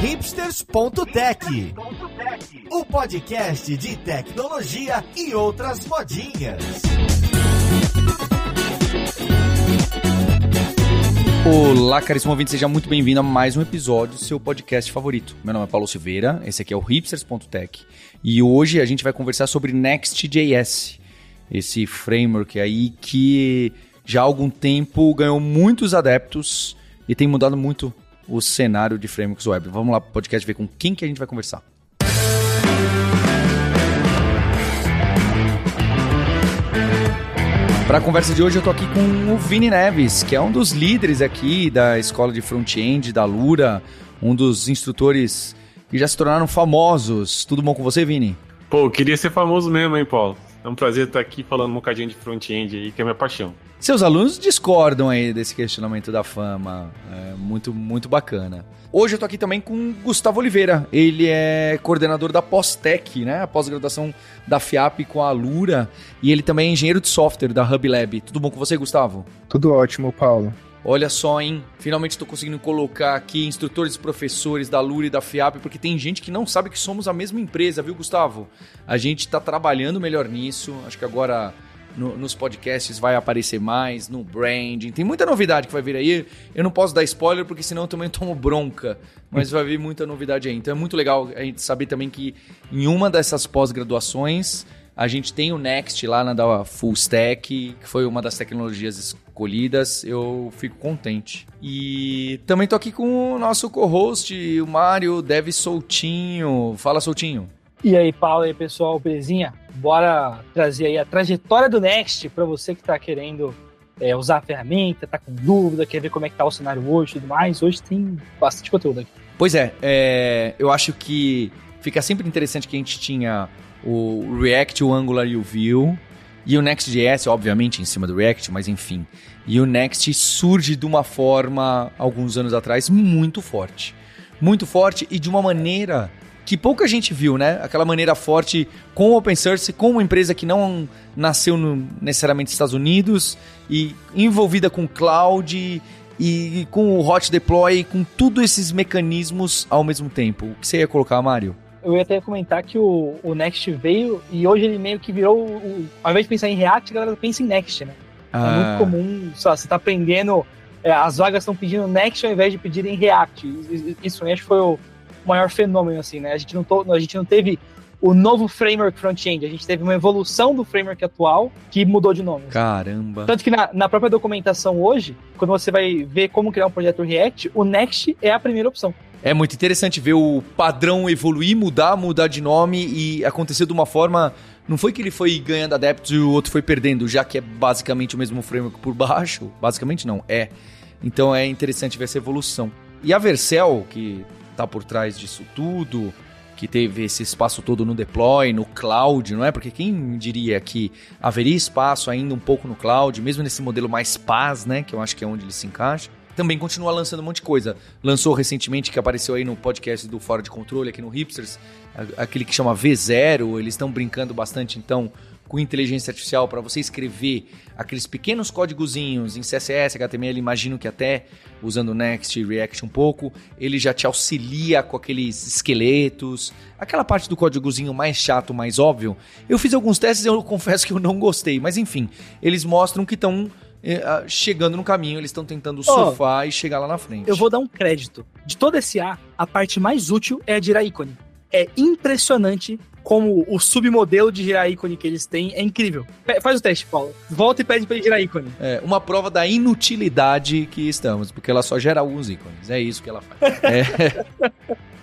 hipsters.tech, o podcast de tecnologia e outras modinhas. Olá, caríssimo ouvinte, seja muito bem-vindo a mais um episódio do seu podcast favorito. Meu nome é Paulo Silveira, esse aqui é o hipsters.tech e hoje a gente vai conversar sobre Next.js, esse framework aí que já há algum tempo ganhou muitos adeptos e tem mudado muito o cenário de frameworks web. Vamos lá para o podcast ver com quem que a gente vai conversar. Para a conversa de hoje eu tô aqui com o Vini Neves, que é um dos líderes aqui da escola de front-end da Lura, um dos instrutores que já se tornaram famosos. Tudo bom com você, Vini? Pô, queria ser famoso mesmo, hein, Paulo? É um prazer estar aqui falando um bocadinho de front-end aí, que é minha paixão. Seus alunos discordam aí desse questionamento da fama. É muito, muito bacana. Hoje eu tô aqui também com Gustavo Oliveira. Ele é coordenador da Pós-Tech, né? A pós-graduação da FIAP com a Lura. E ele também é engenheiro de software da Hub Lab. Tudo bom com você, Gustavo? Tudo ótimo, Paulo. Olha só, hein? Finalmente estou conseguindo colocar aqui instrutores e professores da Lura e da FIAP, porque tem gente que não sabe que somos a mesma empresa, viu, Gustavo? A gente está trabalhando melhor nisso. Acho que agora no, nos podcasts vai aparecer mais, no branding. Tem muita novidade que vai vir aí. Eu não posso dar spoiler porque senão eu também tomo bronca. Mas vai vir muita novidade aí. Então é muito legal a gente saber também que em uma dessas pós-graduações a gente tem o Next lá na da Full Stack, que foi uma das tecnologias escolhidas. Eu fico contente. E também tô aqui com o nosso co-host, o Mário Deve Soltinho. Fala, Soltinho. E aí, Paulo e aí, pessoal, belezinha? Bora trazer aí a trajetória do Next para você que está querendo é, usar a ferramenta, tá com dúvida, quer ver como é que tá o cenário hoje e tudo mais. Hoje tem bastante conteúdo aqui. Pois é, é, eu acho que fica sempre interessante que a gente tinha o React, o Angular e o Vue. E o Next.js, obviamente, em cima do React, mas enfim. E o Next surge de uma forma, alguns anos atrás, muito forte. Muito forte e de uma maneira que pouca gente viu, né? Aquela maneira forte com o open source, com uma empresa que não nasceu no, necessariamente nos Estados Unidos e envolvida com cloud e, e com o hot deploy, com todos esses mecanismos ao mesmo tempo. O que você ia colocar, Mário? Eu ia até comentar que o, o Next veio e hoje ele meio que virou. O, ao invés de pensar em React, a galera pensa em Next, né? Ah. É muito comum, só, você tá aprendendo. É, as vagas estão pedindo Next ao invés de pedirem React. Isso, acho que foi o, maior fenômeno, assim, né? A gente não, to, a gente não teve o novo framework front-end. A gente teve uma evolução do framework atual que mudou de nome. Caramba. Tanto que na, na, própria documentação hoje, quando você vai ver como criar um projeto React, o Next é a primeira opção. É muito interessante ver o padrão evoluir, mudar, mudar de nome e acontecer de uma forma. Não foi que ele foi ganhando adeptos e o outro foi perdendo, já que é basicamente o mesmo framework por baixo. Basicamente não, é. Então é interessante ver essa evolução. E a Vercel, que está por trás disso tudo, que teve esse espaço todo no deploy, no cloud, não é? Porque quem diria que haveria espaço ainda um pouco no cloud, mesmo nesse modelo mais paz, né? Que eu acho que é onde ele se encaixa. Também continua lançando um monte de coisa. Lançou recentemente, que apareceu aí no podcast do Fora de Controle, aqui no Hipsters, aquele que chama V0. Eles estão brincando bastante, então, com inteligência artificial para você escrever aqueles pequenos códigozinhos em CSS, HTML, imagino que até usando Next e React um pouco, ele já te auxilia com aqueles esqueletos, aquela parte do códigozinho mais chato, mais óbvio. Eu fiz alguns testes e eu confesso que eu não gostei, mas enfim, eles mostram que estão eh, chegando no caminho, eles estão tentando surfar oh, e chegar lá na frente. Eu vou dar um crédito. De todo esse A, a parte mais útil é a de ícone. É impressionante como o submodelo de gerar ícone que eles têm é incrível. Faz o teste, Paulo. Volta e pede para ele gerar ícone. É, uma prova da inutilidade que estamos, porque ela só gera alguns ícones. É isso que ela faz. é.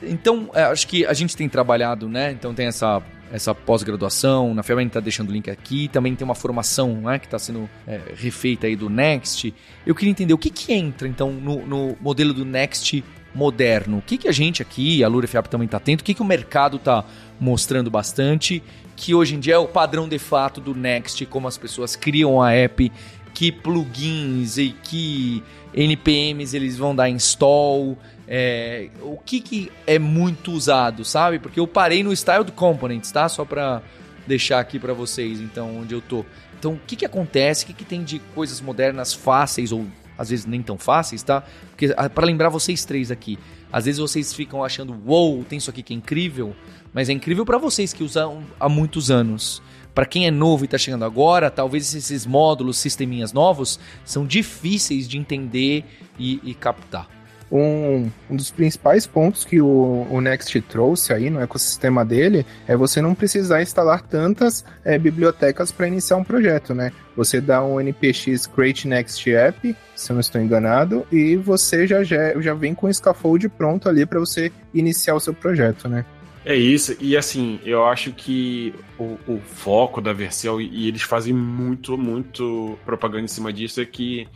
Então, é, acho que a gente tem trabalhado, né? Então tem essa essa pós-graduação, na FEB a gente está deixando o link aqui, também tem uma formação né, que está sendo é, refeita aí do Next. Eu queria entender o que, que entra, então, no, no modelo do Next moderno. O que, que a gente aqui, a Lura FIAP também está atento, o que, que o mercado está mostrando bastante, que hoje em dia é o padrão de fato do Next, como as pessoas criam a app, que plugins e que NPMs eles vão dar install, é, o que, que é muito usado, sabe? Porque eu parei no Style Components, tá? Só para deixar aqui para vocês, então, onde eu tô. Então, o que, que acontece? O que, que tem de coisas modernas fáceis ou às vezes nem tão fáceis, tá? Porque ah, para lembrar vocês três aqui, às vezes vocês ficam achando, uou, wow, tem isso aqui que é incrível, mas é incrível para vocês que usam há muitos anos. Para quem é novo e está chegando agora, talvez esses módulos, sisteminhas novos, são difíceis de entender e, e captar um, um dos principais pontos que o, o Next trouxe aí no ecossistema dele é você não precisar instalar tantas é, bibliotecas para iniciar um projeto, né? Você dá um npx create next app, se eu não estou enganado, e você já, já, já vem com o scaffold pronto ali para você iniciar o seu projeto, né? É isso, e assim, eu acho que o, o foco da Vercel, e eles fazem muito, muito propaganda em cima disso, é que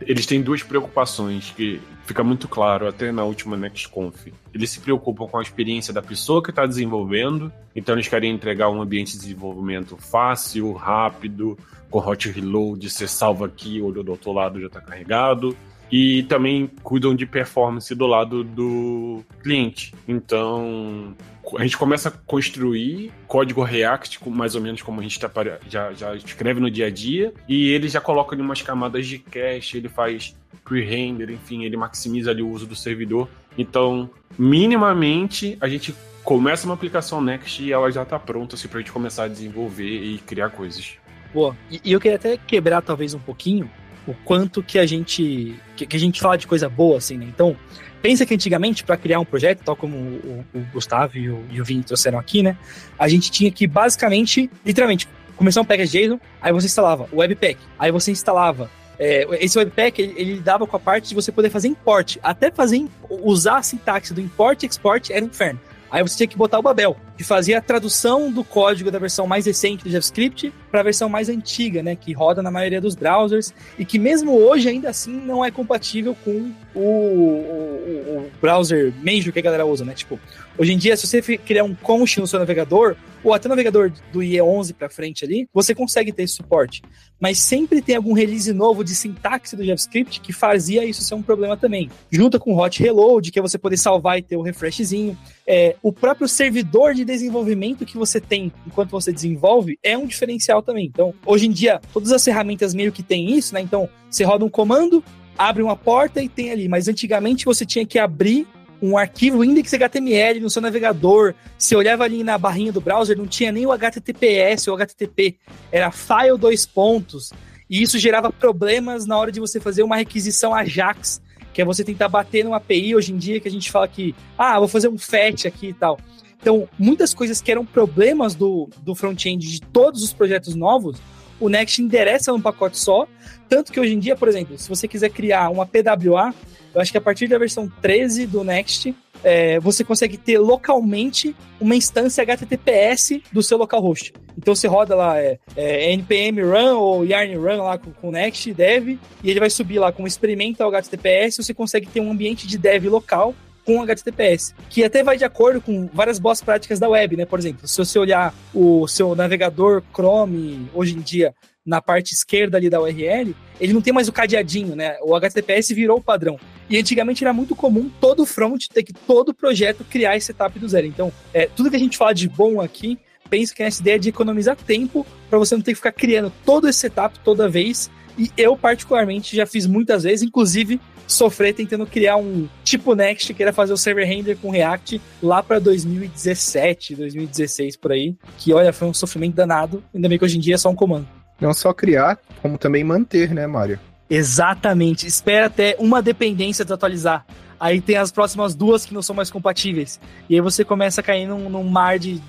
eles têm duas preocupações que fica muito claro até na última NextConf. Eles se preocupam com a experiência da pessoa que está desenvolvendo, então eles querem entregar um ambiente de desenvolvimento fácil, rápido, com hot reload, você salva aqui, olho do outro lado já está carregado. E também cuidam de performance do lado do cliente. Então, a gente começa a construir código React, mais ou menos como a gente tá, já, já escreve no dia a dia, e ele já coloca ali umas camadas de cache, ele faz pre-render, enfim, ele maximiza ali o uso do servidor. Então, minimamente, a gente começa uma aplicação Next e ela já está pronta assim, para a gente começar a desenvolver e criar coisas. Boa. E, e eu queria até quebrar talvez um pouquinho o quanto que a gente que, que, a gente fala de coisa boa assim, né? Então, pensa que antigamente para criar um projeto, tal como o, o Gustavo e o, e o Vini trouxeram aqui, né? A gente tinha que basicamente, literalmente, começar um package JSON, aí você instalava o Webpack, aí você instalava é, esse Webpack, ele, ele dava com a parte de você poder fazer import. Até fazer, usar a sintaxe do import e export era um inferno. Aí você tinha que botar o Babel, que fazia a tradução do código da versão mais recente do JavaScript para a versão mais antiga, né, que roda na maioria dos browsers e que mesmo hoje ainda assim não é compatível com o, o, o browser major que a galera usa, né? Tipo, hoje em dia, se você criar um const no seu navegador, ou até navegador do IE11 para frente ali, você consegue ter esse suporte. Mas sempre tem algum release novo de sintaxe do JavaScript que fazia isso ser um problema também. Junto com o hot reload, que é você poder salvar e ter o refreshzinho. É, o próprio servidor de desenvolvimento que você tem enquanto você desenvolve é um diferencial também. Então, hoje em dia, todas as ferramentas meio que tem isso, né? Então, você roda um comando, abre uma porta e tem ali. Mas antigamente você tinha que abrir um arquivo index.html no seu navegador. Você olhava ali na barrinha do browser, não tinha nem o HTTPS ou HTTP, era file dois pontos. E isso gerava problemas na hora de você fazer uma requisição Ajax, que é você tentar bater numa API hoje em dia que a gente fala que, ah, vou fazer um fetch aqui e tal. Então, muitas coisas que eram problemas do, do front-end de todos os projetos novos, o Next endereça num pacote só. Tanto que hoje em dia, por exemplo, se você quiser criar uma PWA, eu acho que a partir da versão 13 do Next, é, você consegue ter localmente uma instância HTTPS do seu localhost. Então você roda lá é, é, npm run ou yarn run lá com, com Next dev e ele vai subir lá com experimental HTTPS. Você consegue ter um ambiente de dev local com HTTPS, que até vai de acordo com várias boas práticas da web, né? Por exemplo, se você olhar o seu navegador Chrome hoje em dia na parte esquerda ali da URL, ele não tem mais o cadeadinho, né? O HTTPS virou o padrão. E antigamente era muito comum todo front ter que todo projeto criar esse setup do zero. Então, é, tudo que a gente fala de bom aqui, pensa que é essa ideia de economizar tempo para você não ter que ficar criando todo esse setup toda vez. E eu, particularmente, já fiz muitas vezes, inclusive sofrer tentando criar um tipo Next, que era fazer o server render com React lá para 2017, 2016 por aí. Que olha, foi um sofrimento danado. Ainda bem que hoje em dia é só um comando. Não só criar, como também manter, né, Mário? Exatamente. Espera até uma dependência de atualizar. Aí tem as próximas duas que não são mais compatíveis. E aí você começa a cair num, num mar de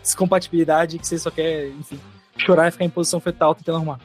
descompatibilidade que você só quer, enfim, chorar e ficar em posição fetal tentando arrumar.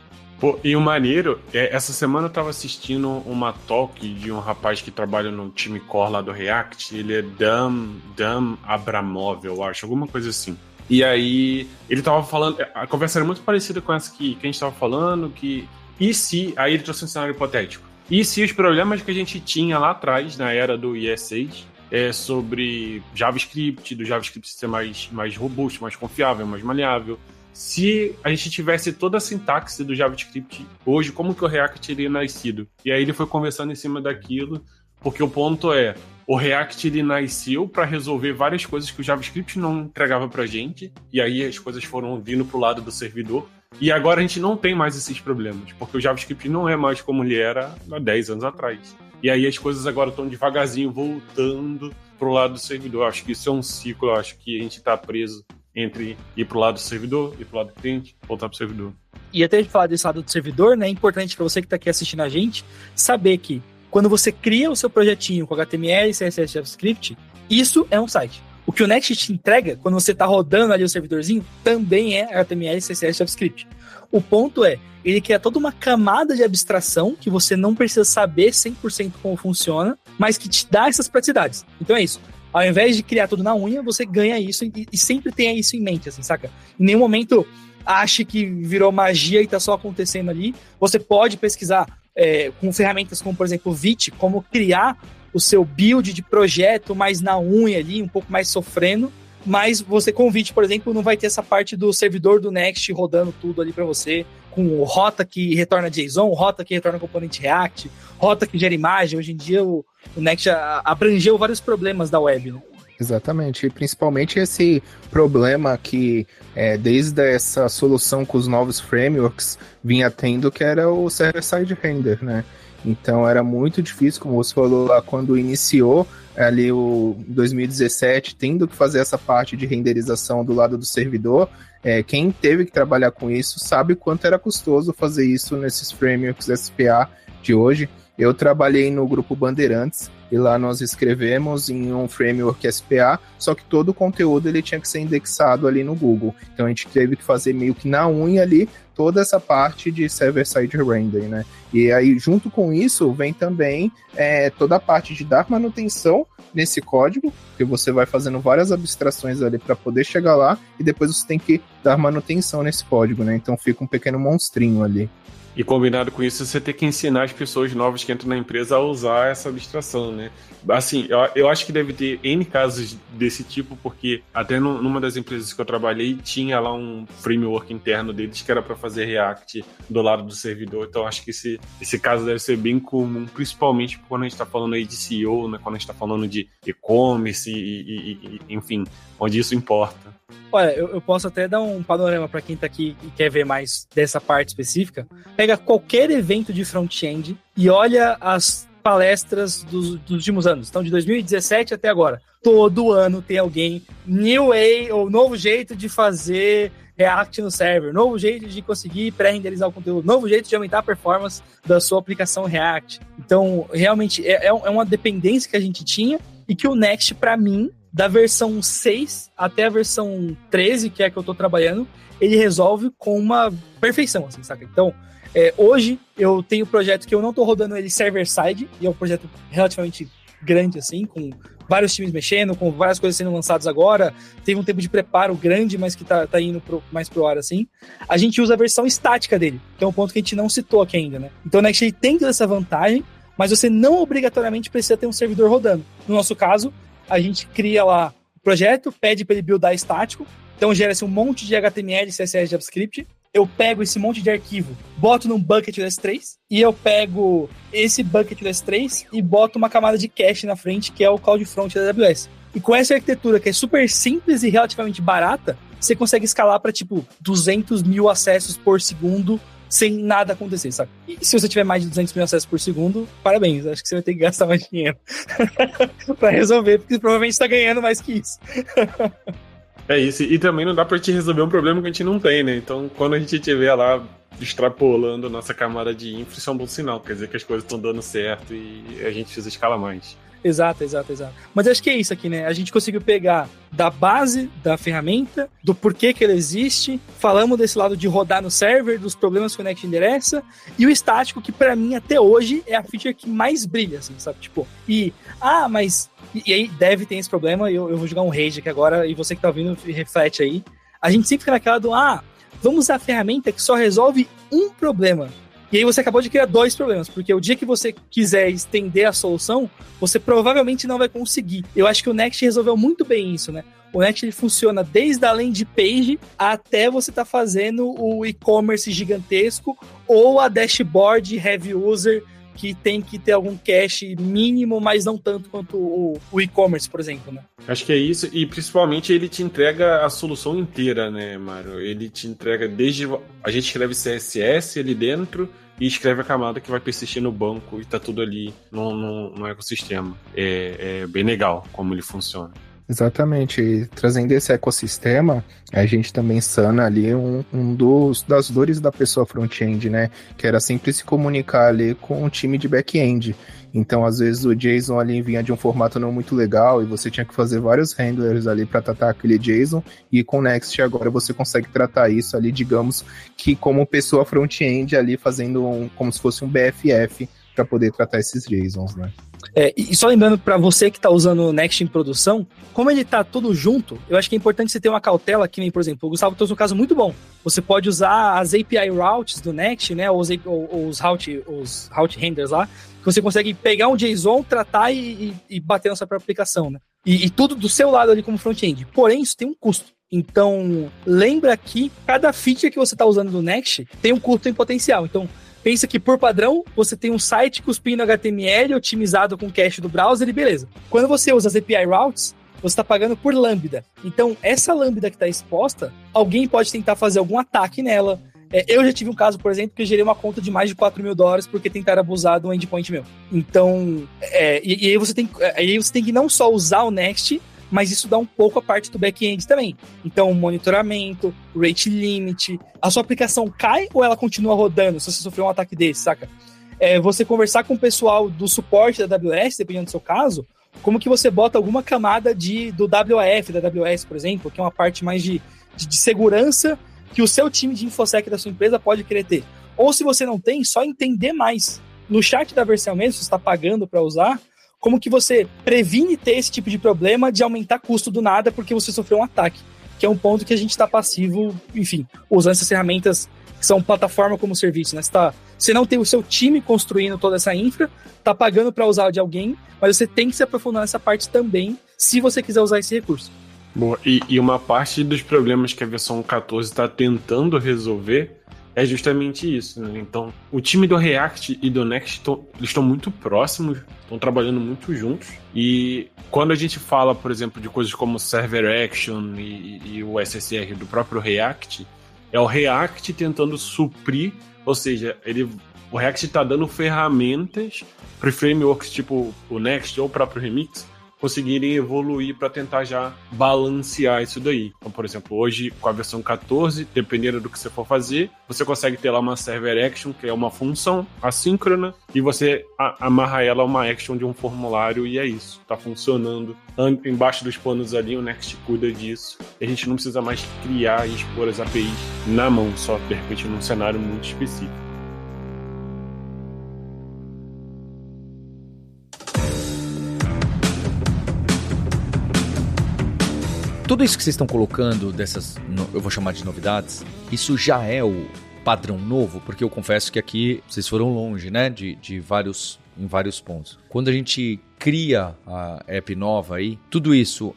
Pô, e o maneiro, é, essa semana eu tava assistindo uma talk de um rapaz que trabalha no time core lá do React. Ele é Dan, Dan Abramov, eu acho, alguma coisa assim. E aí ele tava falando, a conversa era muito parecida com essa que, que a gente tava falando, que e se. Aí ele trouxe um cenário hipotético. E se os problemas que a gente tinha lá atrás, na era do IS6, é sobre JavaScript, do JavaScript ser mais, mais robusto, mais confiável, mais maleável. Se a gente tivesse toda a sintaxe do JavaScript hoje, como que o React teria nascido? E aí ele foi conversando em cima daquilo, porque o ponto é, o React ele nasceu para resolver várias coisas que o JavaScript não entregava pra gente, e aí as coisas foram vindo pro lado do servidor. E agora a gente não tem mais esses problemas, porque o JavaScript não é mais como ele era há 10 anos atrás. E aí as coisas agora estão devagarzinho voltando pro lado do servidor. Acho que isso é um ciclo, acho que a gente está preso entre ir pro lado do servidor, ir pro lado do cliente, voltar pro servidor. E até de falar desse lado do servidor, né, é importante para você que está aqui assistindo a gente saber que quando você cria o seu projetinho com HTML, CSS, JavaScript, isso é um site. O que o Next te entrega, quando você está rodando ali o servidorzinho, também é HTML, CSS, JavaScript. O ponto é, ele cria toda uma camada de abstração que você não precisa saber 100% como funciona, mas que te dá essas praticidades. Então é isso. Ao invés de criar tudo na unha, você ganha isso e, e sempre tenha isso em mente, assim, saca? Em nenhum momento ache que virou magia e está só acontecendo ali. Você pode pesquisar é, com ferramentas como, por exemplo, o Vite, como criar o seu build de projeto mais na unha ali, um pouco mais sofrendo, mas você com o Vite, por exemplo, não vai ter essa parte do servidor do Next rodando tudo ali para você, com rota que retorna JSON, rota que retorna componente React, rota que gera imagem. Hoje em dia o, o Next abrangeu vários problemas da web, né? Exatamente, e principalmente esse problema que é, desde essa solução com os novos frameworks vinha tendo, que era o server-side render, né? Então era muito difícil, como você falou lá, quando iniciou ali o 2017, tendo que fazer essa parte de renderização do lado do servidor. É, quem teve que trabalhar com isso sabe quanto era custoso fazer isso nesses frameworks SPA de hoje. Eu trabalhei no grupo Bandeirantes e lá nós escrevemos em um framework SPA, só que todo o conteúdo ele tinha que ser indexado ali no Google. Então a gente teve que fazer meio que na unha ali toda essa parte de server-side rendering, né? E aí, junto com isso, vem também é, toda a parte de dar manutenção nesse código, que você vai fazendo várias abstrações ali para poder chegar lá, e depois você tem que dar manutenção nesse código, né? Então fica um pequeno monstrinho ali. E combinado com isso, você tem que ensinar as pessoas novas que entram na empresa a usar essa abstração, né? Assim, eu, eu acho que deve ter N casos desse tipo, porque até no, numa das empresas que eu trabalhei, tinha lá um framework interno deles que era para fazer React do lado do servidor. Então, acho que esse, esse caso deve ser bem comum, principalmente quando a gente está falando aí de CEO, né? Quando a gente está falando de e-commerce e, e, e, enfim, onde isso importa. Olha, eu, eu posso até dar um panorama para quem tá aqui e quer ver mais dessa parte específica. Pega qualquer evento de front-end e olha as palestras dos, dos, últimos anos. Então, de 2017 até agora. Todo ano tem alguém, new way, ou novo jeito de fazer React no server, novo jeito de conseguir pré-renderizar o conteúdo, novo jeito de aumentar a performance da sua aplicação React. Então, realmente, é, é, é uma dependência que a gente tinha e que o Next, para mim, da versão 6 até a versão 13, que é a que eu tô trabalhando, ele resolve com uma perfeição, assim, saca? Então, é, hoje eu tenho um projeto que eu não tô rodando ele server-side, e é um projeto relativamente grande, assim, com vários times mexendo, com várias coisas sendo lançadas agora. Teve um tempo de preparo grande, mas que tá, tá indo pro, mais pro ar, assim. A gente usa a versão estática dele, que é um ponto que a gente não citou aqui ainda, né? Então o Next tem toda essa vantagem, mas você não obrigatoriamente precisa ter um servidor rodando. No nosso caso, a gente cria lá o projeto, pede para ele buildar estático, então gera-se um monte de HTML, CSS, JavaScript. Eu pego esse monte de arquivo, boto num bucket S3 e eu pego esse bucket S3 e boto uma camada de cache na frente, que é o CloudFront da AWS. E com essa arquitetura que é super simples e relativamente barata, você consegue escalar para tipo 200 mil acessos por segundo sem nada acontecer, sabe? E se você tiver mais de 200 mil acessos por segundo, parabéns. Acho que você vai ter que gastar mais dinheiro para resolver, porque provavelmente está ganhando mais que isso. é isso. E também não dá para te resolver um problema que a gente não tem, né? Então, quando a gente tiver lá extrapolando nossa camada de infra, isso é um bom sinal. Quer dizer que as coisas estão dando certo e a gente precisa escalar mais. Exato, exato, exato. Mas acho que é isso aqui, né? A gente conseguiu pegar da base da ferramenta, do porquê que ela existe, falamos desse lado de rodar no server, dos problemas que o Next endereça, e o estático, que para mim até hoje é a feature que mais brilha, assim, sabe? Tipo, e, ah, mas. E, e aí deve ter esse problema, eu, eu vou jogar um rage aqui agora, e você que tá ouvindo, reflete aí. A gente sempre fica naquela do, ah, vamos usar a ferramenta que só resolve um problema. E aí você acabou de criar dois problemas, porque o dia que você quiser estender a solução, você provavelmente não vai conseguir. Eu acho que o Next resolveu muito bem isso, né? O Next ele funciona desde a landing page até você tá fazendo o e-commerce gigantesco ou a dashboard heavy user que tem que ter algum cache mínimo, mas não tanto quanto o, o e-commerce, por exemplo, né? Acho que é isso, e principalmente ele te entrega a solução inteira, né, Mário? Ele te entrega desde. A gente escreve CSS ali dentro e escreve a camada que vai persistir no banco e tá tudo ali no, no, no ecossistema. É, é bem legal como ele funciona. Exatamente. E trazendo esse ecossistema, a gente também sana ali um, um dos das dores da pessoa front-end, né? Que era sempre se comunicar ali com o time de back-end. Então, às vezes, o JSON ali vinha de um formato não muito legal e você tinha que fazer vários handlers ali para tratar aquele JSON. E com Next agora você consegue tratar isso ali, digamos que como pessoa front-end ali fazendo um, como se fosse um BFF para poder tratar esses JSONs, né? É, e só lembrando para você que está usando o Next em produção, como ele está tudo junto, eu acho que é importante você ter uma cautela que nem, por exemplo, o Gustavo trouxe um caso muito bom. Você pode usar as API routes do Next, né, ou os, ou, os route, os route renders lá, que você consegue pegar um JSON, tratar e, e, e bater na sua própria aplicação, né? E, e tudo do seu lado ali como front-end. Porém, isso tem um custo. Então, lembra que cada feature que você está usando do Next tem um custo em potencial. Então, pensa que por padrão você tem um site cuspindo HTML otimizado com cache do browser e beleza. Quando você usa as API routes, você está pagando por lambda. Então, essa lambda que está exposta, alguém pode tentar fazer algum ataque nela. É, eu já tive um caso, por exemplo, que eu gerei uma conta de mais de 4 mil dólares porque tentaram abusar do endpoint meu. Então, é, e, e, aí você tem, aí você tem que não só usar o Next, mas isso dá um pouco a parte do back-end também. Então, monitoramento, rate limit, a sua aplicação cai ou ela continua rodando se você sofreu um ataque desse, saca? É, você conversar com o pessoal do suporte da AWS, dependendo do seu caso, como que você bota alguma camada de, do WAF da AWS, por exemplo, que é uma parte mais de, de, de segurança que o seu time de InfoSec da sua empresa pode querer ter. Ou se você não tem, só entender mais. No chat da versão mesmo, se você está pagando para usar, como que você previne ter esse tipo de problema de aumentar custo do nada porque você sofreu um ataque, que é um ponto que a gente está passivo, enfim, usando essas ferramentas que são plataforma como serviço, né? Você, tá, você não tem o seu time construindo toda essa infra, tá pagando para usar de alguém, mas você tem que se aprofundar nessa parte também, se você quiser usar esse recurso. Boa, e, e uma parte dos problemas que a versão 14 está tentando resolver é justamente isso. Né? Então, o time do React e do Next estão muito próximos, estão trabalhando muito juntos. E quando a gente fala, por exemplo, de coisas como Server Action e, e o SSR do próprio React, é o React tentando suprir, ou seja, ele, o React está dando ferramentas para frameworks tipo o Next ou o próprio Remix conseguirem evoluir para tentar já balancear isso daí. Então, por exemplo, hoje com a versão 14, dependendo do que você for fazer, você consegue ter lá uma server action, que é uma função assíncrona, e você amarra ela a uma action de um formulário e é isso. Tá funcionando. Embaixo dos panos ali, o Next cuida disso. E a gente não precisa mais criar e expor as APIs na mão, só de repente num cenário muito específico. Tudo isso que vocês estão colocando dessas, eu vou chamar de novidades, isso já é o padrão novo, porque eu confesso que aqui vocês foram longe, né, de, de vários em vários pontos. Quando a gente cria a app nova aí, tudo isso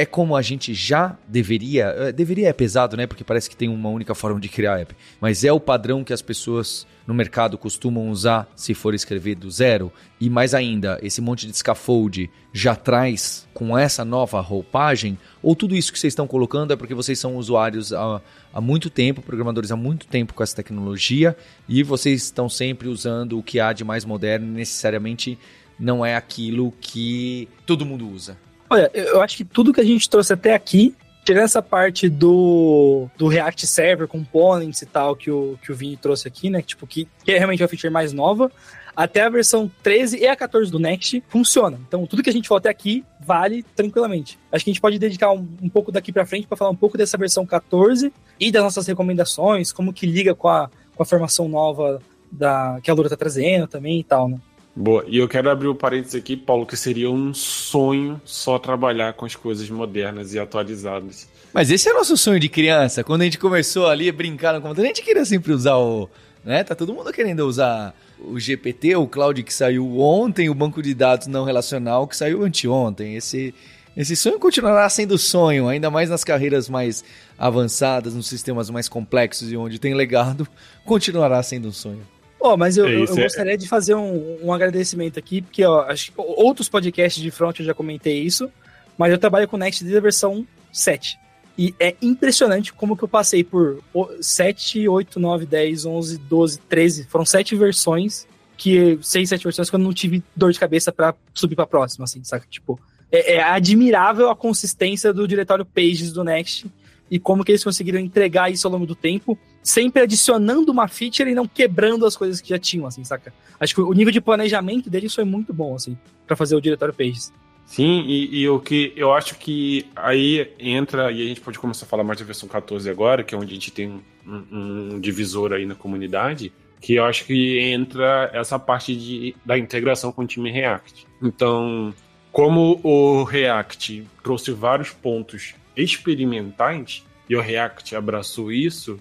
é como a gente já deveria. É, deveria é pesado, né? Porque parece que tem uma única forma de criar app. Mas é o padrão que as pessoas no mercado costumam usar se for escrever do zero. E mais ainda, esse monte de scaffold já traz com essa nova roupagem? Ou tudo isso que vocês estão colocando é porque vocês são usuários há, há muito tempo, programadores há muito tempo com essa tecnologia e vocês estão sempre usando o que há de mais moderno e necessariamente não é aquilo que todo mundo usa? Olha, eu acho que tudo que a gente trouxe até aqui, tirando essa parte do, do React Server Components e tal, que o, que o Vini trouxe aqui, né? Tipo, que, que é realmente uma feature mais nova, até a versão 13 e a 14 do Next funciona. Então, tudo que a gente falou até aqui vale tranquilamente. Acho que a gente pode dedicar um, um pouco daqui para frente para falar um pouco dessa versão 14 e das nossas recomendações, como que liga com a, com a formação nova da, que a Lura tá trazendo também e tal, né? Boa, e eu quero abrir o um parênteses aqui, Paulo, que seria um sonho só trabalhar com as coisas modernas e atualizadas. Mas esse é nosso sonho de criança. Quando a gente começou ali a brincar no computador, a gente queria sempre usar o. Né? Tá todo mundo querendo usar o GPT, o cloud que saiu ontem, o banco de dados não relacional que saiu anteontem. Esse, esse sonho continuará sendo sonho, ainda mais nas carreiras mais avançadas, nos sistemas mais complexos e onde tem legado, continuará sendo um sonho. Oh, mas eu, eu, eu é... gostaria de fazer um, um agradecimento aqui, porque ó, acho, outros podcasts de front eu já comentei isso, mas eu trabalho com Next desde a versão 7. E é impressionante como que eu passei por 7, 8, 9, 10, 11, 12, 13. Foram 7 versões, que 6, 7 versões que eu não tive dor de cabeça para subir pra próxima, assim, saca? Tipo, é, é, admirável a consistência do diretório Pages do Next e como que eles conseguiram entregar isso ao longo do tempo, sempre adicionando uma feature e não quebrando as coisas que já tinham, assim, saca? Acho que o nível de planejamento deles foi muito bom, assim, para fazer o diretório Pages. Sim, e, e, o que eu acho que aí entra, e a gente pode começar a falar mais da versão 14 agora, que é onde a gente tem um, um divisor aí na comunidade, que eu acho que entra essa parte de, da integração com o time React. Então, como o React trouxe vários pontos experimentais e o React abraçou isso,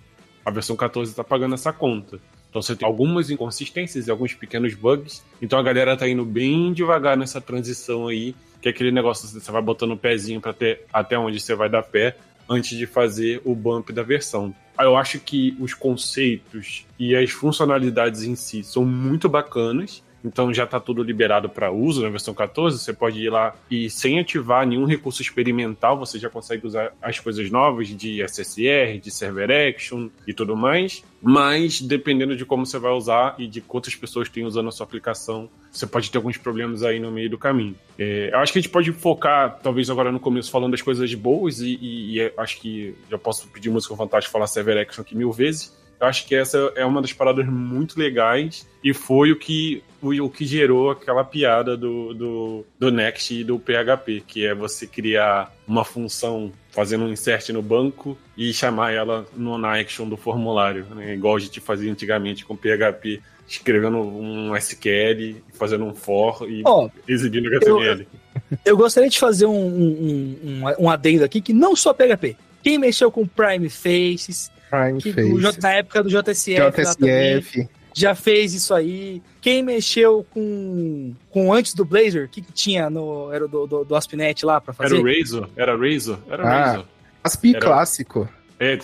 a versão 14 está pagando essa conta. Então você tem algumas inconsistências e alguns pequenos bugs. Então a galera tá indo bem devagar nessa transição aí, que é aquele negócio você vai botando o pezinho para ter até onde você vai dar pé antes de fazer o bump da versão. Eu acho que os conceitos e as funcionalidades em si são muito bacanas. Então já está tudo liberado para uso na versão 14. Você pode ir lá e sem ativar nenhum recurso experimental, você já consegue usar as coisas novas de SSR, de Server Action e tudo mais. Mas dependendo de como você vai usar e de quantas pessoas têm usando a sua aplicação, você pode ter alguns problemas aí no meio do caminho. É, eu acho que a gente pode focar, talvez agora no começo, falando das coisas boas e, e, e acho que já posso pedir música fantástica falar Server Action aqui mil vezes. Eu acho que essa é uma das paradas muito legais e foi o que, o, o que gerou aquela piada do, do, do Next e do PHP, que é você criar uma função fazendo um insert no banco e chamar ela no action do formulário, né? igual a gente fazia antigamente com PHP, escrevendo um SQL, fazendo um for e oh, exibindo HTML. Eu, eu, gostaria de fazer um, um, um, um adendo aqui que não só PHP. Quem mexeu com Prime Faces, Prime que Face. na época do JSF, JSF. já fez isso aí. Quem mexeu com, com antes do Blazor, o que, que tinha no era do, do, do AspNet lá para fazer? Era o Razor, era Razor, era ah, Razor. ASP era... clássico. É, é,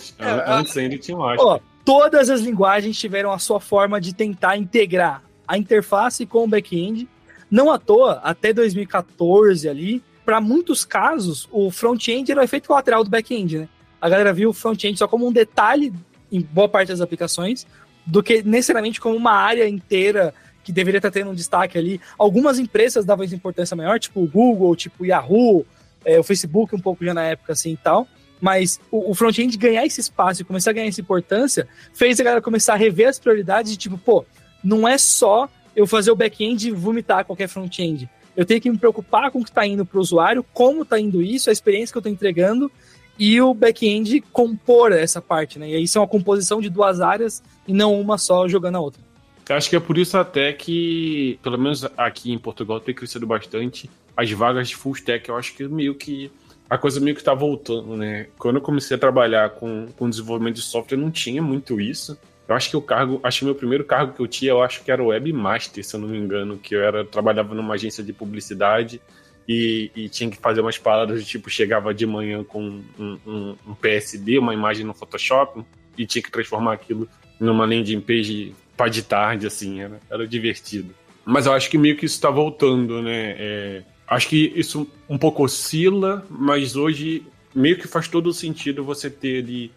antes ainda tinha ASP. Ó, todas as linguagens tiveram a sua forma de tentar integrar a interface com o back-end. Não à toa, até 2014 ali, para muitos casos, o front-end era o efeito colateral do back-end, né? A galera viu o front-end só como um detalhe em boa parte das aplicações, do que necessariamente como uma área inteira que deveria estar tendo um destaque ali. Algumas empresas davam importância maior, tipo o Google, tipo o Yahoo, é, o Facebook um pouco já na época assim e tal. Mas o, o front-end ganhar esse espaço e começar a ganhar essa importância fez a galera começar a rever as prioridades de tipo, pô, não é só eu fazer o back-end e vomitar qualquer front-end. Eu tenho que me preocupar com o que está indo para o usuário, como está indo isso, a experiência que eu estou entregando e o back-end compor essa parte, né? E aí são a composição de duas áreas e não uma só jogando a outra. Acho que é por isso até que, pelo menos aqui em Portugal, tem crescido bastante as vagas de full stack. Eu acho que meio que a coisa meio que está voltando, né? Quando eu comecei a trabalhar com, com desenvolvimento de software, não tinha muito isso. Eu acho que o cargo, acho que meu primeiro cargo que eu tinha, eu acho que era o webmaster, se eu não me engano, que eu era trabalhava numa agência de publicidade e, e, tinha que fazer umas paradas tipo chegava de manhã com um, um, um, PSD, uma imagem no Photoshop e tinha que transformar aquilo numa landing page para de tarde, assim, era, era divertido. Mas eu acho que meio que isso está voltando, né? É, acho que isso um pouco oscila, mas hoje meio que faz todo sentido você ter ali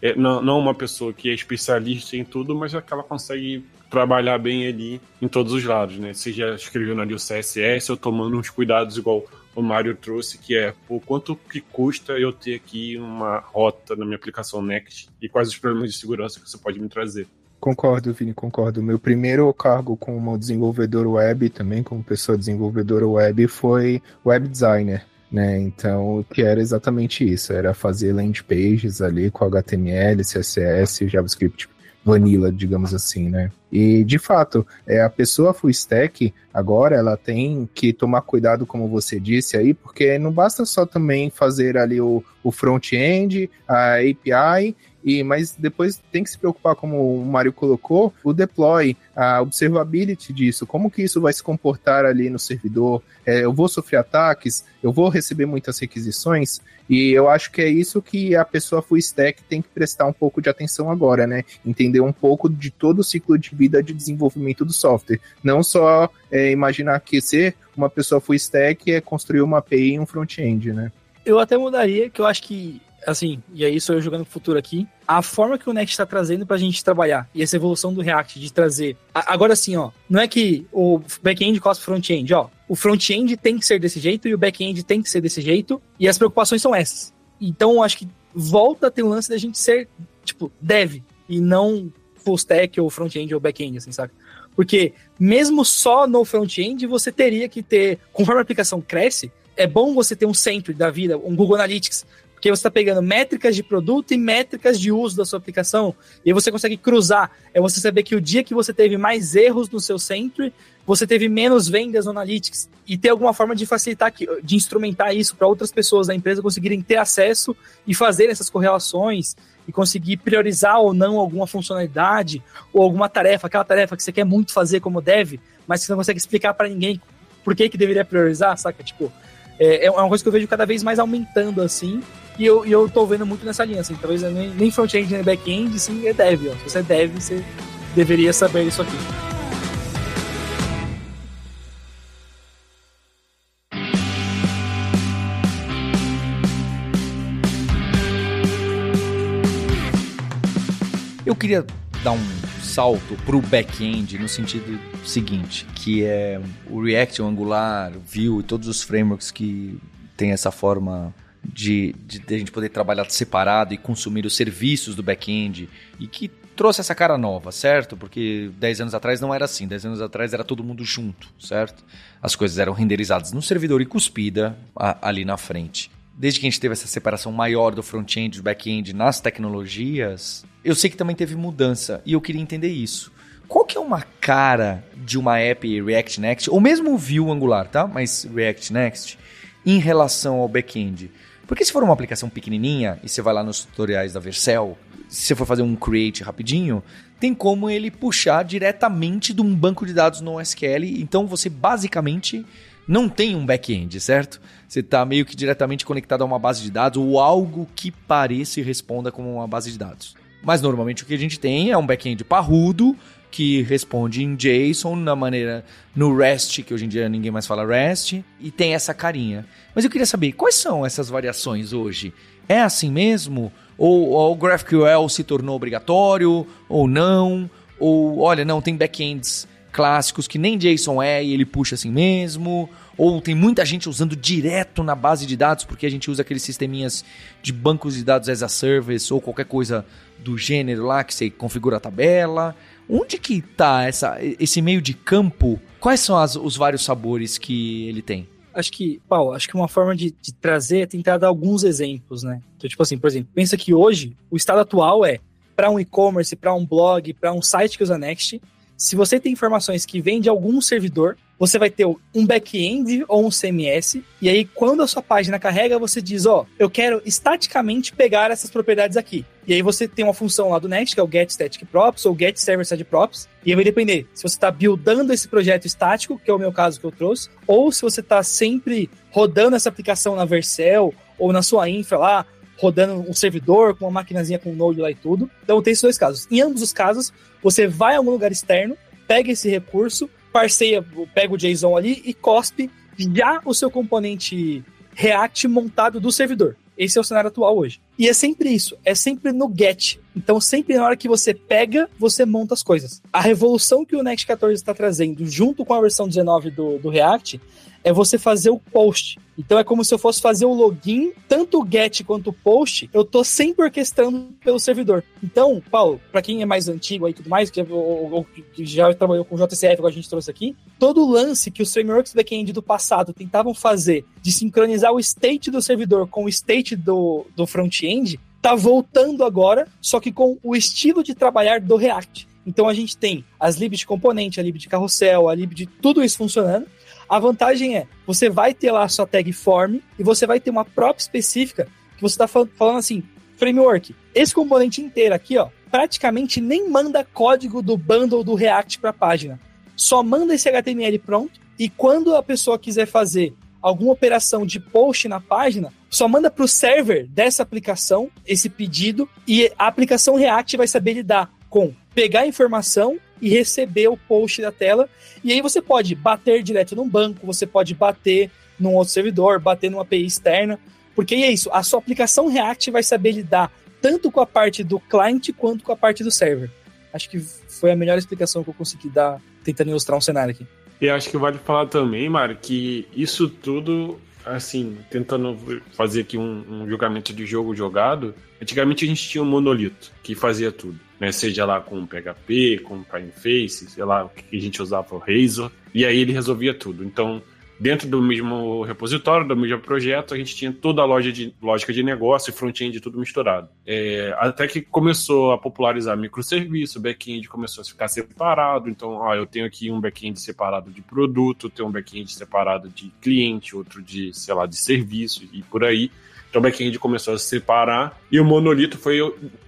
é, não, não uma pessoa que é especialista em tudo, mas é que ela consegue trabalhar bem ali em todos os lados, né? Seja escrevendo ali o CSS ou tomando uns cuidados igual o Mário trouxe, que é o quanto que custa eu ter aqui uma rota na minha aplicação Next e quais os problemas de segurança que você pode me trazer. Concordo, Vini, concordo. Meu primeiro cargo como desenvolvedor web, também como pessoa desenvolvedora web, foi web designer. Né? Então, que era exatamente isso, era fazer landing pages ali com HTML, CSS, JavaScript vanilla, digamos assim, né? E de fato, é, a pessoa full stack agora ela tem que tomar cuidado, como você disse aí, porque não basta só também fazer ali o, o front-end, a API E, mas depois tem que se preocupar, como o Mário colocou, o deploy, a observability disso, como que isso vai se comportar ali no servidor, é, eu vou sofrer ataques, eu vou receber muitas requisições, e eu acho que é isso que a pessoa full stack tem que prestar um pouco de atenção agora, né? Entender um pouco de todo o ciclo de vida de desenvolvimento do software. Não só é, imaginar que ser uma pessoa full stack é construir uma API e um front-end, né? Eu até mudaria, que eu acho que assim, e aí sou eu jogando no futuro aqui, a forma que o Next está trazendo para a gente trabalhar e essa evolução do React de trazer. agora sim, ó, não é que o back-end cospe front-end, ó. O front-end tem que ser desse jeito e o back-end tem que ser desse jeito e as preocupações são essas. Então, acho que volta a ter o lance da gente ser, tipo, dev e não full stack ou front-end ou back-end, assim, sabe? Porque mesmo só no front-end você teria que ter, conforme a aplicação cresce, é bom você ter um centro da vida, um Google Analytics, porque você está pegando métricas de produto e métricas de uso da sua aplicação, e você consegue cruzar. É você saber que o dia que você teve mais erros no seu centro, você teve menos vendas no Analytics. E ter alguma forma de facilitar, de instrumentar isso para outras pessoas da empresa conseguirem ter acesso e fazer essas correlações e conseguir priorizar ou não alguma funcionalidade ou alguma tarefa, aquela tarefa que você quer muito fazer como deve, mas que você não consegue explicar para ninguém por que, que deveria priorizar, saca? Tipo, é, é uma coisa que eu vejo cada vez mais aumentando assim. E eu, e eu tô vendo muito nessa linha, assim. Talvez nem, nem front-end nem back-end, sim, é dev. Ó. Se você é dev, você deveria saber isso aqui. Eu queria dar um salto para o back-end no sentido seguinte, que é o React, o Angular, o Vue e todos os frameworks que têm essa forma de, de, de, a gente poder trabalhar separado e consumir os serviços do back-end e que trouxe essa cara nova, certo? Porque 10 anos atrás não era assim, 10 anos atrás era todo mundo junto, certo? As coisas eram renderizadas no servidor e cuspida a, ali na frente. Desde que a gente teve essa separação maior do front-end e do back-end nas tecnologias, eu sei que também teve mudança e eu queria entender isso. Qual que é uma cara de uma app React Next, ou mesmo Vue Angular, tá? Mas React Next, em relação ao back-end? Porque se for uma aplicação pequenininha e você vai lá nos tutoriais da Vercel, se você for fazer um create rapidinho, tem como ele puxar diretamente de um banco de dados no SQL. Então você basicamente não tem um back-end, certo? Você está meio que diretamente conectado a uma base de dados ou algo que pareça e responda como uma base de dados. Mas normalmente o que a gente tem é um back-end parrudo que responde em JSON na maneira no REST, que hoje em dia ninguém mais fala REST, e tem essa carinha. Mas eu queria saber quais são essas variações hoje. É assim mesmo? Ou, ou o GraphQL se tornou obrigatório ou não? Ou olha, não, tem backends clássicos que nem JSON é e ele puxa assim mesmo? Ou tem muita gente usando direto na base de dados porque a gente usa aqueles sisteminhas de bancos de dados as a service ou qualquer coisa do gênero lá que você configura a tabela? Onde que tá essa, esse meio de campo? Quais são as, os vários sabores que ele tem? Acho que, Paulo, acho que uma forma de, de trazer é tentar dar alguns exemplos, né? Então, tipo assim, por exemplo, pensa que hoje o estado atual é para um e-commerce, para um blog, para um site que usa Next, se você tem informações que vêm de algum servidor, você vai ter um back-end ou um CMS, e aí quando a sua página carrega, você diz, ó, oh, eu quero estaticamente pegar essas propriedades aqui. E aí você tem uma função lá do Next, que é o get static props ou get server side props, e vai depender se você está buildando esse projeto estático, que é o meu caso que eu trouxe, ou se você está sempre rodando essa aplicação na Vercel ou na sua infra lá, rodando um servidor com uma maquinazinha com Node lá e tudo. Então tem esses dois casos. Em ambos os casos, você vai a algum lugar externo, pega esse recurso, parceia, pega o JSON ali e cospe já o seu componente React montado do servidor. Esse é o cenário atual hoje. E é sempre isso, é sempre no get. Então, sempre na hora que você pega, você monta as coisas. A revolução que o Next 14 está trazendo, junto com a versão 19 do, do React, é você fazer o post. Então é como se eu fosse fazer o login, tanto o get quanto o post, eu tô sempre orquestrando pelo servidor. Então, Paulo, para quem é mais antigo aí e tudo mais, que, ou, ou, que já trabalhou com JCF, como a gente trouxe aqui, todo o lance que os frameworks back-end do passado tentavam fazer de sincronizar o state do servidor com o state do, do front-end, tá voltando agora, só que com o estilo de trabalhar do React. Então a gente tem as libs de componente, a lib de carrossel, a lib de tudo isso funcionando, a vantagem é, você vai ter lá a sua tag form e você vai ter uma prop específica que você está falando assim, framework. Esse componente inteiro aqui, ó, praticamente nem manda código do bundle do React para a página. Só manda esse HTML pronto e quando a pessoa quiser fazer alguma operação de post na página, só manda para o server dessa aplicação esse pedido e a aplicação React vai saber lidar com pegar a informação e receber o post da tela. E aí você pode bater direto num banco, você pode bater num outro servidor, bater numa API externa, porque é isso, a sua aplicação React vai saber lidar tanto com a parte do cliente quanto com a parte do server. Acho que foi a melhor explicação que eu consegui dar, tentando ilustrar um cenário aqui. E acho que vale falar também, Mário, que isso tudo, assim, tentando fazer aqui um, um, julgamento de jogo jogado, antigamente a gente tinha um monolito que fazia tudo, né? Seja lá com PHP, com Primeface, sei lá, o que a gente usava, o Razor, e aí ele resolvia tudo. Então, dentro do mesmo repositório, do mesmo projeto, a gente tinha toda a loja de, lógica de negócio e front-end tudo misturado. É, até que começou a popularizar microserviço, back-end começou a ficar separado. Então, ó, eu tenho aqui um back-end separado de produto, tenho um back-end separado de cliente, outro de, sei lá, de serviço e por aí. Então o back-end começou a se separar e o monolito foi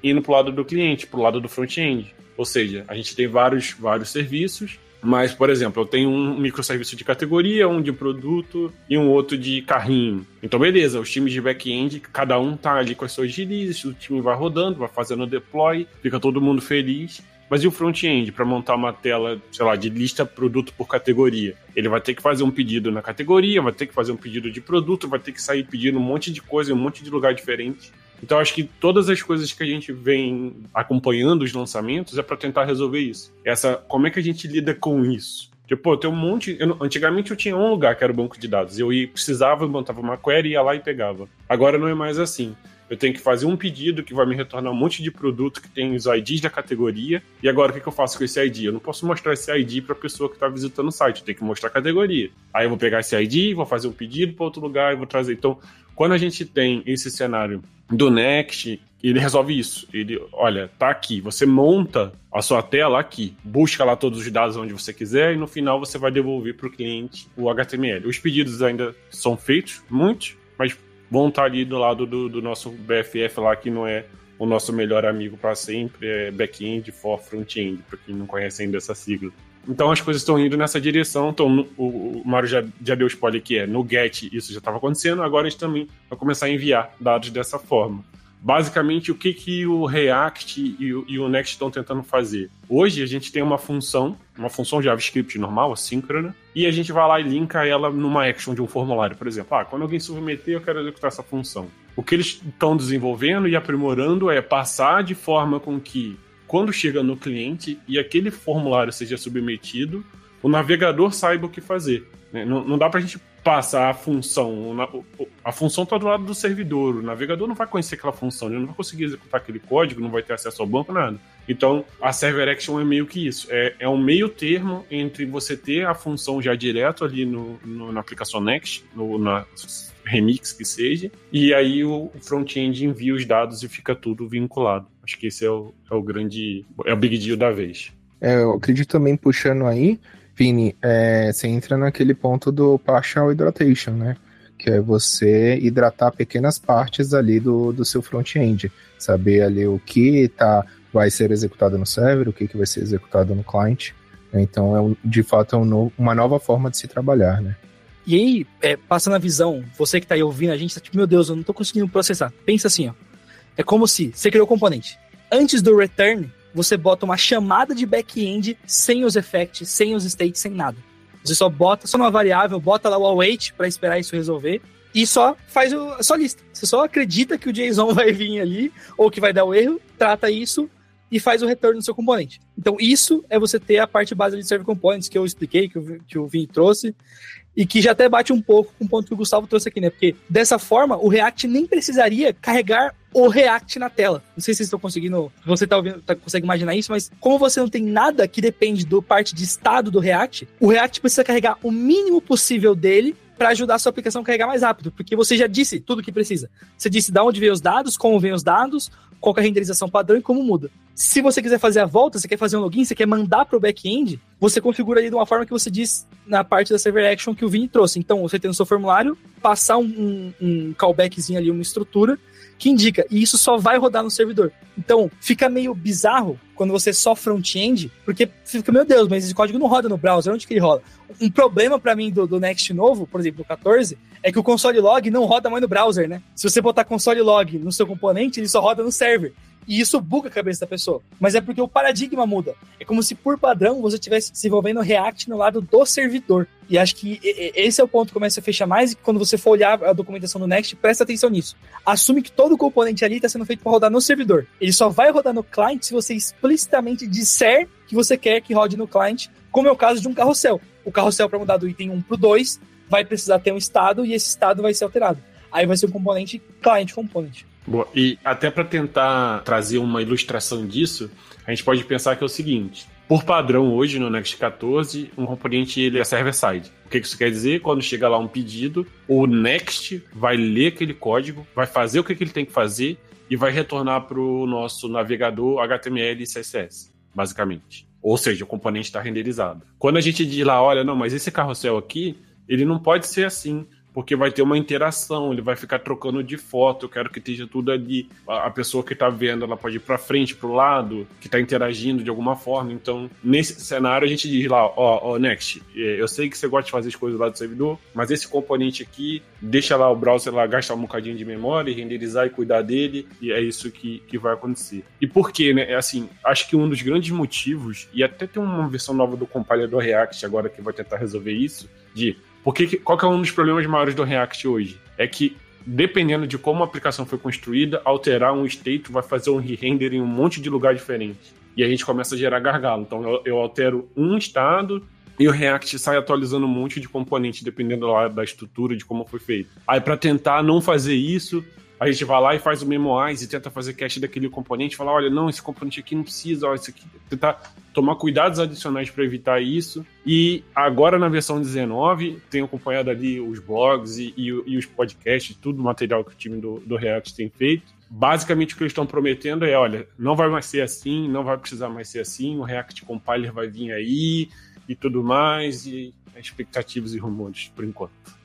indo para o lado do cliente, para o lado do front-end. Ou seja, a gente tem vários, vários serviços mas, por exemplo, eu tenho um microserviço de categoria, um de produto e um outro de carrinho. Então, beleza, os times de back-end, cada um tá ali com as suas releases, o time vai rodando, vai fazendo deploy, fica todo mundo feliz. Mas e o front-end, para montar uma tela, sei lá, de lista produto por categoria? Ele vai ter que fazer um pedido na categoria, vai ter que fazer um pedido de produto, vai ter que sair pedindo um monte de coisa em um monte de lugar diferente. Então acho que todas as coisas que a gente vem acompanhando os lançamentos é para tentar resolver isso. Essa, como é que a gente lida com isso? Tipo, tem um monte. Eu, antigamente eu tinha um lugar que era o banco de dados. Eu ia, precisava, montava uma query, ia lá e pegava. Agora não é mais assim. Eu tenho que fazer um pedido que vai me retornar um monte de produto que tem os IDs da categoria. E agora o que, que eu faço com esse ID? Eu não posso mostrar esse ID para a pessoa que está visitando o site. Eu tenho que mostrar a categoria. Aí eu vou pegar esse ID, vou fazer um pedido para outro lugar e vou trazer. Então, quando a gente tem esse cenário do Next, ele resolve isso. Ele, olha, tá aqui, você monta a sua tela aqui, busca lá todos os dados onde você quiser e no final você vai devolver para o cliente o HTML. Os pedidos ainda são feitos, muitos, mas vão estar tá ali do lado do, do nosso BFF lá, que não é o nosso melhor amigo para sempre, é back-end for front-end, para quem não conhece ainda essa sigla. Então as coisas estão indo nessa direção. Então, o, o Mário já, já deu spoiler que é no GET isso já estava acontecendo, agora a gente também vai começar a enviar dados dessa forma. Basicamente, o que, que o React e o, e o Next estão tentando fazer? Hoje a gente tem uma função, uma função JavaScript normal, assíncrona, e a gente vai lá e linka ela numa action de um formulário, por exemplo. Ah, quando alguém submeter, eu quero executar essa função. O que eles estão desenvolvendo e aprimorando é passar de forma com que quando chega no cliente e aquele formulário seja submetido, o navegador saiba o que fazer. Né? Não, não dá para a gente passar a função. A função está do lado do servidor. O navegador não vai conhecer aquela função, ele não vai conseguir executar aquele código, não vai ter acesso ao banco, nada. Então, a Server Action é meio que isso. É, é um meio termo entre você ter a função já direto ali no, no na aplicação Next, no, na remix que seja, e aí o front-end envia os dados e fica tudo vinculado. Acho que esse é o, é o grande, é o big deal da vez. É, eu acredito também puxando aí, Vini, é, você entra naquele ponto do partial hydratation, né? Que é você hidratar pequenas partes ali do, do seu front-end. Saber ali o que tá, vai ser executado no server, o que, que vai ser executado no client. Então, é, de fato, é um no, uma nova forma de se trabalhar, né? E aí, é, passando a visão, você que tá aí ouvindo a gente, tá tipo, meu Deus, eu não tô conseguindo processar. Pensa assim, ó. É como se você criou o componente. Antes do return, você bota uma chamada de back-end sem os effects, sem os states, sem nada. Você só bota, só uma variável, bota lá o await para esperar isso resolver e só faz o, só lista. Você só acredita que o JSON vai vir ali ou que vai dar o erro, trata isso e faz o retorno do seu componente. Então, isso é você ter a parte base de Server Components que eu expliquei, que o, que o Vini trouxe, e que já até bate um pouco com o ponto que o Gustavo trouxe aqui, né? Porque dessa forma, o React nem precisaria carregar o React na tela. Não sei se vocês estão conseguindo, você tá ouvindo, tá, consegue imaginar isso, mas como você não tem nada que depende do parte de estado do React, o React precisa carregar o mínimo possível dele para ajudar a sua aplicação a carregar mais rápido, porque você já disse tudo que precisa. Você disse de onde vem os dados, como vem os dados, qual é a renderização padrão e como muda. Se você quiser fazer a volta, você quer fazer um login, você quer mandar para o back-end, você configura ali de uma forma que você diz na parte da server action que o Vini trouxe. Então, você tem no seu formulário, passar um, um, callbackzinho ali, uma estrutura, que indica. E isso só vai rodar no servidor. Então, fica meio bizarro quando você só front-end, porque fica, meu Deus, mas esse código não roda no browser, onde que ele roda? Um problema para mim do, do Next novo, por exemplo, o 14, é que o console log não roda mais no browser, né? Se você botar console log no seu componente, ele só roda no server. E isso buga a cabeça da pessoa. Mas é porque o paradigma muda. É como se, por padrão, você estivesse desenvolvendo React no lado do servidor. E acho que esse é o ponto que começa a fechar mais. E quando você for olhar a documentação do Next, presta atenção nisso. Assume que todo o componente ali está sendo feito para rodar no servidor. Ele só vai rodar no client se você explicitamente disser que você quer que rode no client, como é o caso de um carrossel. O carrossel, para mudar do item 1 para o 2, vai precisar ter um estado e esse estado vai ser alterado. Aí vai ser um componente client component. Boa. E até para tentar trazer uma ilustração disso, a gente pode pensar que é o seguinte: por padrão, hoje no Next 14, um componente ele é server-side. O que isso quer dizer? Quando chega lá um pedido, o Next vai ler aquele código, vai fazer o que ele tem que fazer e vai retornar para o nosso navegador HTML e CSS, basicamente. Ou seja, o componente está renderizado. Quando a gente diz lá, olha, não, mas esse carrossel aqui, ele não pode ser assim porque vai ter uma interação, ele vai ficar trocando de foto, eu quero que esteja tudo ali. A pessoa que está vendo, ela pode ir para frente, para o lado, que está interagindo de alguma forma. Então, nesse cenário, a gente diz lá, ó, ó, Next, é, eu sei que você gosta de fazer as coisas lá do servidor, mas esse componente aqui, deixa lá o browser lá gastar um bocadinho de memória, renderizar e cuidar dele, e é isso que, que vai acontecer. E por quê, né? É assim, acho que um dos grandes motivos, e até tem uma versão nova do compilador React agora que vai tentar resolver isso, de porque qual que é um dos problemas maiores do React hoje? É que dependendo de como a aplicação foi construída, alterar um state vai fazer um re-render em um monte de lugar diferente. E a gente começa a gerar gargalo. Então eu, eu altero um estado e o React sai atualizando um monte de componente, dependendo da, estrutura, de como foi feito. Aí, para tentar não fazer isso, a gente vai lá e faz o memoize e tenta fazer cache daquele componente, falar, olha, não, esse componente aqui não precisa, ó, isso aqui, tentar tomar cuidados adicionais para evitar isso. E agora na versão 19, tenho acompanhado ali os blogs e, e, e os podcasts, tudo o material que o time do, do React tem feito. Basicamente o que eles estão prometendo é, olha, não vai mais ser assim, não vai precisar mais ser assim, o React Compiler vai vir aí e tudo mais, e expectativas e rumores por enquanto.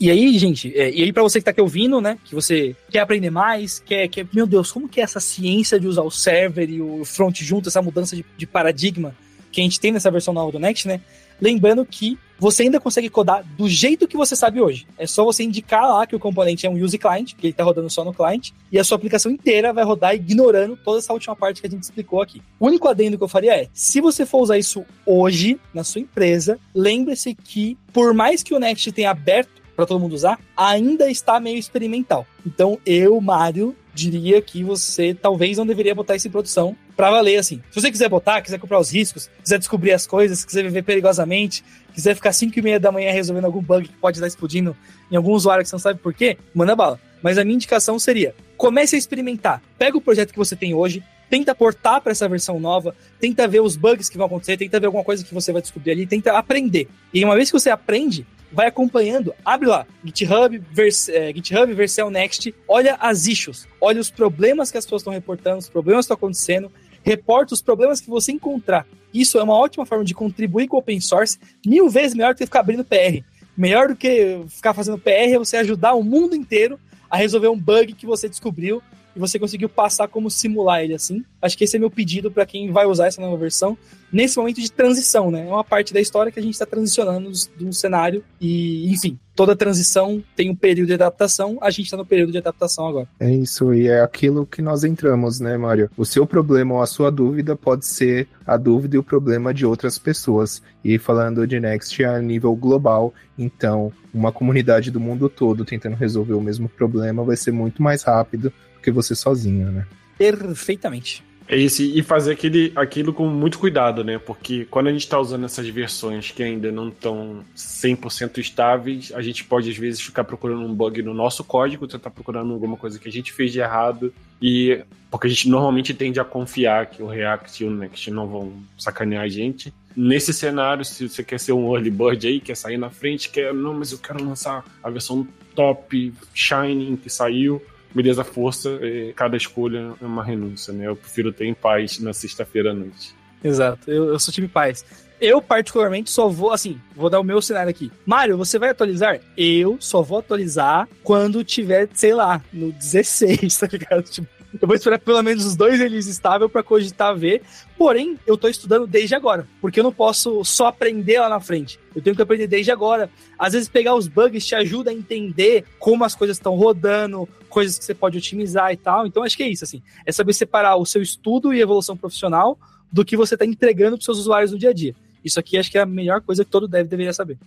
E aí, gente, é, e aí para você que tá aqui ouvindo, né, que você quer aprender mais, quer, quer, meu Deus, como que é essa ciência de usar o server e o front junto, essa mudança de, de paradigma que a gente tem nessa versão nova do Next, né? Lembrando que você ainda consegue codar do jeito que você sabe hoje. É só você indicar lá que o componente é um use client, que ele está rodando só no client, e a sua aplicação inteira vai rodar ignorando toda essa última parte que a gente explicou aqui. O único adendo que eu faria é: se você for usar isso hoje na sua empresa, lembre-se que, por mais que o Next tenha aberto para todo mundo usar, ainda está meio experimental. Então, eu, Mário, diria que você talvez não deveria botar isso em produção para valer assim. Se você quiser botar, quiser comprar os riscos, quiser descobrir as coisas, quiser viver perigosamente, quiser ficar 5 e meia da manhã resolvendo algum bug que pode estar explodindo em algum usuário que você não sabe por quê, manda bala. Mas a minha indicação seria: comece a experimentar. Pega o projeto que você tem hoje, tenta portar para essa versão nova, tenta ver os bugs que vão acontecer, tenta ver alguma coisa que você vai descobrir ali, tenta aprender. E uma vez que você aprende, vai acompanhando, abre lá, GitHub, vers, é, GitHub versão Next, olha as issues, olha os problemas que as pessoas estão reportando, os problemas que estão acontecendo, reporta os problemas que você encontrar. Isso é uma ótima forma de contribuir com o open source, mil vezes melhor do que ficar abrindo PR. Melhor do que ficar fazendo PR é você ajudar o mundo inteiro a resolver um bug que você descobriu e você conseguiu passar como simular ele assim. Acho que esse é meu pedido para quem vai usar essa nova versão nesse momento de transição, né? É uma parte da história que a gente está transicionando de um cenário e, enfim, toda transição tem um período de adaptação, a gente está no período de adaptação agora. É isso, e é aquilo que nós entramos, né, Mário? O seu problema ou a sua dúvida pode ser a dúvida e o problema de outras pessoas. E falando de Next a nível global, então, uma comunidade do mundo todo tentando resolver o mesmo problema vai ser muito mais rápido que você sozinho, né? Perfeitamente. É isso, e fazer aquele, aquilo com muito cuidado, né? Porque quando a gente está usando essas versões que ainda não estão 100% estáveis, a gente pode às vezes ficar procurando um bug no nosso código, tentar procurando alguma coisa que a gente fez de errado, e porque a gente normalmente tende a confiar que o React e o Next não vão sacanear a gente. Nesse cenário, se você quer ser um early bird aí, quer sair na frente, quer, não, mas eu quero lançar a versão top, Shining que saiu, beleza, força, cada escolha é uma renúncia, né? Eu prefiro ter em paz na sexta-feira à noite. Exato, eu, eu sou time paz. Eu, particularmente, só vou, assim, vou dar o meu cenário aqui. Mário, você vai atualizar? Eu só vou atualizar quando tiver, sei lá, no 16, tá ligado? Tipo, eu vou esperar pelo menos os dois releases estáveis para cogitar ver. Porém, eu tô estudando desde agora, porque eu não posso só aprender lá na frente. Eu tenho que aprender desde agora. Às vezes pegar os bugs te ajuda a entender como as coisas estão rodando, coisas que você pode otimizar e tal. Então acho que é isso assim. É saber separar o seu estudo e evolução profissional do que você está entregando para seus usuários no dia a dia. Isso aqui acho que é a melhor coisa que todo dev deveria saber.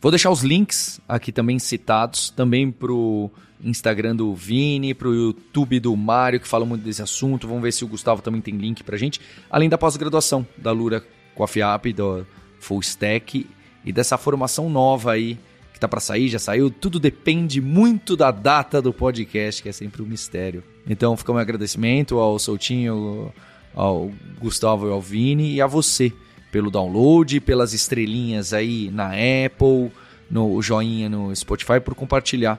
Vou deixar os links aqui também citados, também pro Instagram do Vini, pro YouTube do Mário, que fala muito desse assunto. Vamos ver se o Gustavo também tem link pra gente. Além da pós-graduação da Lura com a FIAP, do Full Stack e dessa formação nova aí que tá para sair, já saiu. Tudo depende muito da data do podcast, que é sempre um mistério. Então fica um agradecimento ao Soutinho, ao Gustavo e ao Vini e a você pelo download, pelas estrelinhas aí na Apple, no joinha no Spotify, por compartilhar